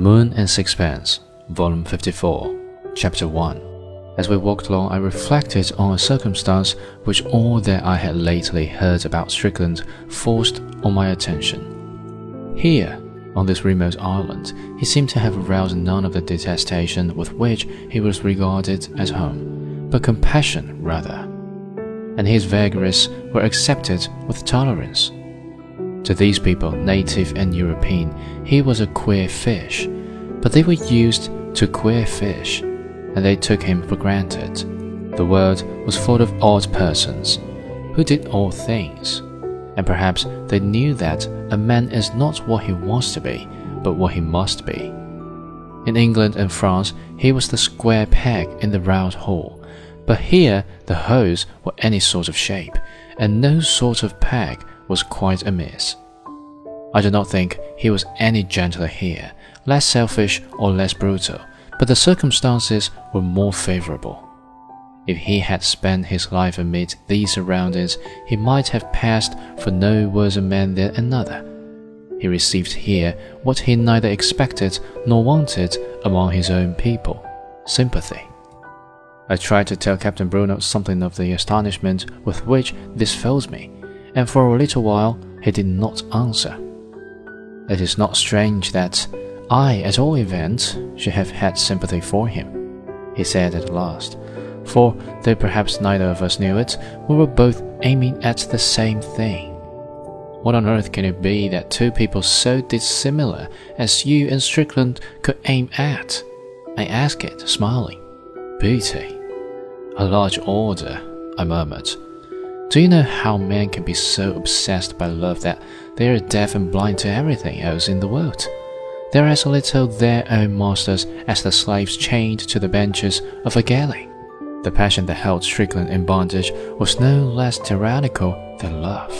Moon and Sixpence, Volume 54, Chapter 1. As we walked along, I reflected on a circumstance which all that I had lately heard about Strickland forced on my attention. Here, on this remote island, he seemed to have aroused none of the detestation with which he was regarded at home, but compassion rather. And his vagaries were accepted with tolerance. To these people, native and European, he was a queer fish, but they were used to queer fish, and they took him for granted. The world was full of odd persons who did odd things, and perhaps they knew that a man is not what he wants to be, but what he must be. In England and France, he was the square peg in the round hole, but here the holes were any sort of shape, and no sort of peg was quite amiss. I do not think he was any gentler here, less selfish or less brutal, but the circumstances were more favorable. If he had spent his life amid these surroundings, he might have passed for no worse a man than another. He received here what he neither expected nor wanted among his own people sympathy. I tried to tell Captain Bruno something of the astonishment with which this fills me, and for a little while he did not answer. It is not strange that I, at all events, should have had sympathy for him, he said at last, for though perhaps neither of us knew it, we were both aiming at the same thing. What on earth can it be that two people so dissimilar as you and Strickland could aim at? I asked it, smiling. Beauty. A large order, I murmured. Do you know how men can be so obsessed by love that they are deaf and blind to everything else in the world? They are as little their own masters as the slaves chained to the benches of a galley. The passion that held Strickland in bondage was no less tyrannical than love.